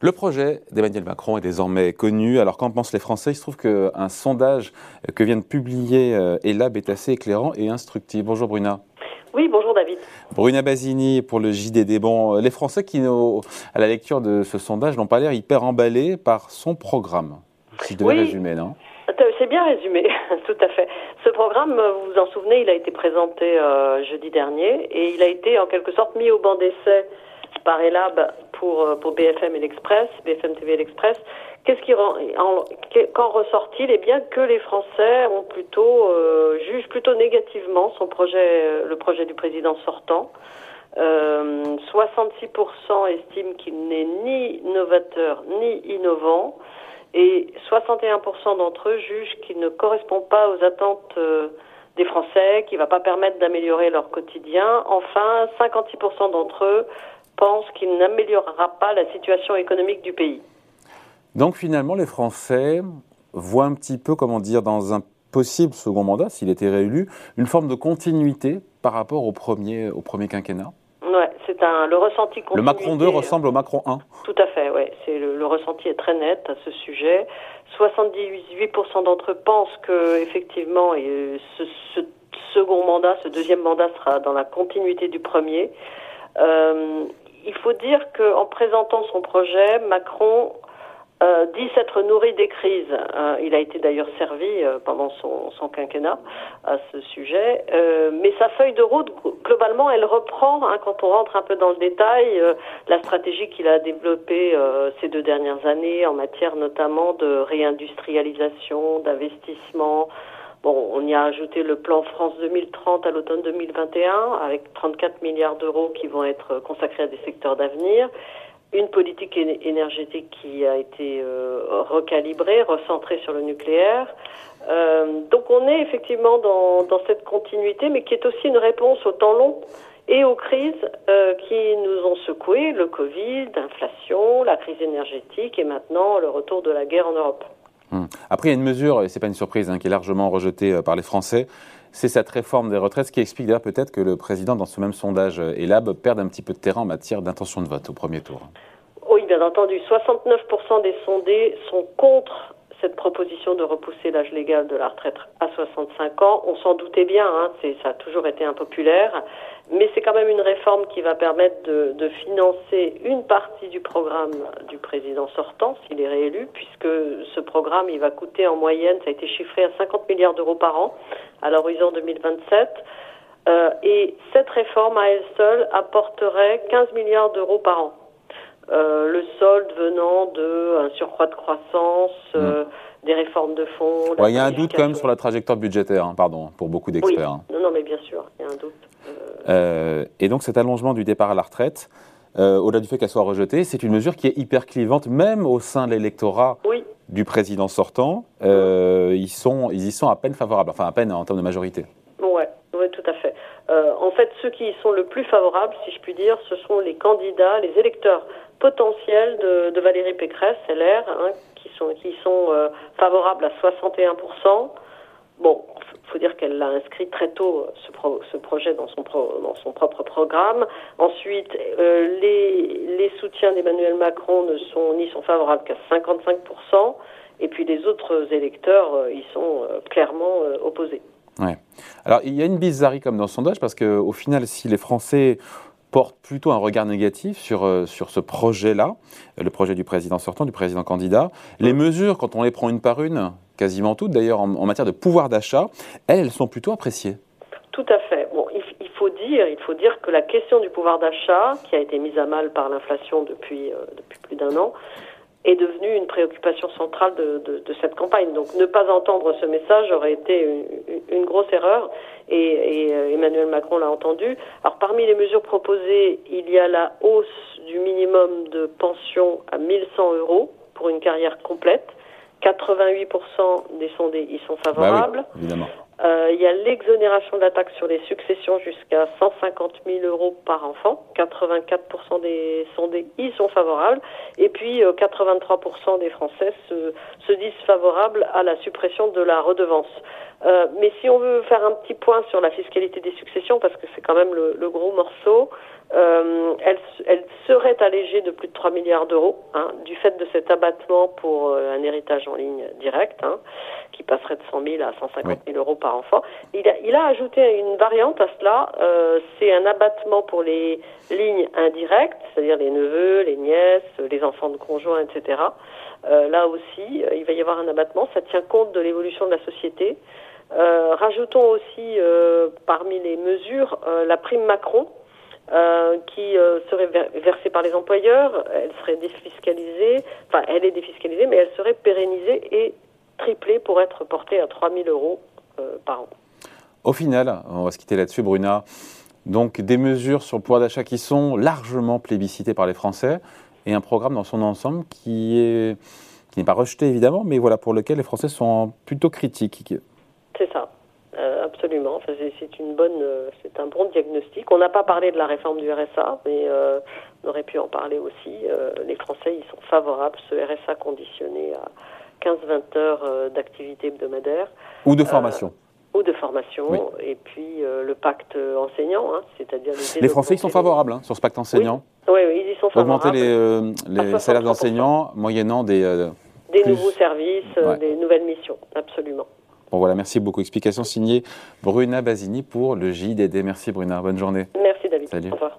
Le projet d'Emmanuel Macron est désormais connu. Alors qu'en pensent les Français? Il se trouve qu'un sondage que vient de publier euh, Elab est assez éclairant et instructif. Bonjour Bruna. Oui, bonjour David. Bruna Basini pour le JDD. Bon, les Français qui, à la lecture de ce sondage, n'ont pas l'air hyper emballés par son programme. Si je devais résumer, non? C'est bien résumé, tout à fait. Ce programme, vous vous en souvenez, il a été présenté euh, jeudi dernier et il a été en quelque sorte mis au banc d'essai par Elab pour, euh, BFM et l'Express, BFM TV et l'Express. Qu'est-ce qui qu'en ressort-il Eh bien que les Français ont plutôt euh, jugent plutôt négativement son projet, le projet du président sortant. Euh, 66% estiment qu'il n'est ni novateur ni innovant et 61% d'entre eux jugent qu'il ne correspond pas aux attentes euh, des Français, qu'il ne va pas permettre d'améliorer leur quotidien. Enfin, 56% d'entre eux pense qu'il n'améliorera pas la situation économique du pays. Donc finalement, les Français voient un petit peu, comment dire, dans un possible second mandat, s'il était réélu, une forme de continuité par rapport au premier, au premier quinquennat Ouais, c'est un le ressenti. Le Macron 2 ressemble au Macron 1. Tout à fait, ouais. C'est le, ressenti est très net à ce sujet. 78% d'entre eux pensent que effectivement, ce, ce, second mandat, ce deuxième mandat sera dans la continuité du premier. Euh, il faut dire qu'en présentant son projet, Macron euh, dit s'être nourri des crises. Euh, il a été d'ailleurs servi euh, pendant son, quinquennat à ce sujet. mais sa feuille de route, globalement, elle reprend, hein, quand on rentre un peu dans le détail, la stratégie qu'il a développée ces deux dernières années en matière notamment de réindustrialisation, d'investissement, Bon, on y a ajouté le plan France 2030 à l'automne 2021 avec 34 milliards d'euros qui vont être consacrés à des secteurs d'avenir. Une politique énergétique qui a été euh, recalibrée, recentrée sur le nucléaire. Euh, donc on est effectivement dans, cette continuité, mais qui est aussi une réponse au temps long et aux crises euh, qui nous ont secoué, le Covid, l'inflation, la crise énergétique et maintenant le retour de la guerre en Europe. Hmm. Après, il y a une mesure, et ce n'est pas une surprise, hein, qui est largement rejetée euh, par les Français, c'est cette réforme des retraites, ce qui explique d'ailleurs peut-être que le président, dans ce même sondage euh, ELAB, perde un petit peu de terrain en matière d'intention de vote au premier tour. Oui, bien entendu. 69% des sondés sont contre cette proposition de repousser l'âge légal de la retraite à 65 ans. On s'en doutait bien, hein, ça a toujours été impopulaire, mais c'est quand même une réforme qui va permettre de, financer une partie du programme du président sortant, s'il est réélu, puisque ce programme, il va coûter en moyenne, ça a été chiffré à 50 milliards d'euros par an à l'horizon 2027. Euh, et cette réforme à elle seule apporterait 15 milliards d'euros par an. Euh, le solde venant d'un surcroît de croissance, euh, mmh. des réformes de fonds. Il y a un doute quand même sur la trajectoire budgétaire, hein, pardon, pour beaucoup d'experts. Oui. Non, non, mais bien sûr, il y a un doute. Euh, et donc cet allongement du départ à la retraite, au-delà du fait qu'elle soit rejetée, c'est une mesure qui est hyper clivante, même au sein de l'électorat du président sortant. ils, sont, ils y sont à peine favorables, enfin à peine en termes de majorité. Oui, ouais, tout à fait. en fait, ceux qui y sont le plus favorables, si je puis dire, ce sont les candidats, les électeurs potentiel de, Valérie Pécresse, LR, hein, qui sont, qui sont euh, favorables à 61%. Bon, il faut dire qu'elle l'a inscrit très tôt, ce, ce projet, dans son, propre programme. Ensuite, euh, les, soutiens d'Emmanuel Macron ne sont ni sont favorables qu'à 55%, et puis les autres électeurs, euh, ils sont clairement opposés. Ouais. Alors, il y a une bizarrerie comme dans le sondage, parce qu'au final, si les Français porte plutôt un regard négatif sur, euh, sur ce projet-là, le projet du président sortant, du président candidat. Les mesures, quand on les prend une par une, quasiment toutes d'ailleurs en, matière de pouvoir d'achat, elles, elles sont plutôt appréciées. Tout à fait. Bon, il, faut dire, il faut dire que la question du pouvoir d'achat, qui a été mise à mal par l'inflation depuis, euh, depuis plus d'un an, est devenue une préoccupation centrale de, de, cette campagne. Donc ne pas entendre ce message aurait été une, une grosse erreur et, et, euh, Emmanuel Macron l'a entendu. Alors parmi les mesures proposées, il y a la hausse du minimum de pension à 1100 euros pour une carrière complète. 88% des sondés y sont bah favorables. évidemment. Euh, il y a l'exonération de la taxe sur les successions jusqu'à 150 000 euros par enfant. 84% des sondés y sont favorables. Et puis 83% des Français se, se, disent favorables à la suppression de la redevance. Euh, mais si on veut faire un petit point sur la fiscalité des successions, parce que c'est quand même le, le gros morceau, euh, elle, elle, serait allégée de plus de 3 milliards d'euros hein, du fait de cet abattement pour euh, un héritage en ligne direct, hein, qui passerait de 100 000 à 150 000 euros par enfant. Il a, il a ajouté une variante à cela, euh, c'est un abattement pour les lignes indirectes, c'est-à-dire les neveux, les nièces, les enfants de conjoints, etc. Euh, là aussi, il va y avoir un abattement, ça tient compte de l'évolution de la société. Euh, rajoutons aussi euh, parmi les mesures euh, la prime Macron, qui serait versée par les employeurs. Elle serait défiscalisée, enfin elle est défiscalisée, mais elle serait pérennisée et triplée pour être portée à 3 000 euros par an. Au final, on va se quitter là-dessus, Bruna. Donc des mesures sur le pouvoir d'achat qui sont largement plébiscitées par les Français et un programme dans son ensemble qui est qui n'est pas rejeté évidemment, mais voilà pour lequel les Français sont plutôt critiques. C'est ça, euh, absolument. Enfin, c'est une bonne, euh, c'est un bon diagnostic. On n'a pas parlé de la réforme du RSA, mais euh, on aurait pu en parler aussi. Euh, les Français, ils sont favorables. Ce RSA conditionné à 15-20 heures d'activité hebdomadaire. Ou de formation. ou de formation, et puis le pacte enseignant, hein, c'est-à-dire les Français ils sont favorables hein, sur ce pacte enseignant. Oui, oui, ils y sont favorables. Augmenter les, les salaires d'enseignants moyennant des des nouveaux services, des nouvelles missions, absolument. Bon voilà, merci beaucoup. Explication signée Bruna Basini pour le JDD. Merci Bruna, bonne journée. Merci David. Salut. Au revoir.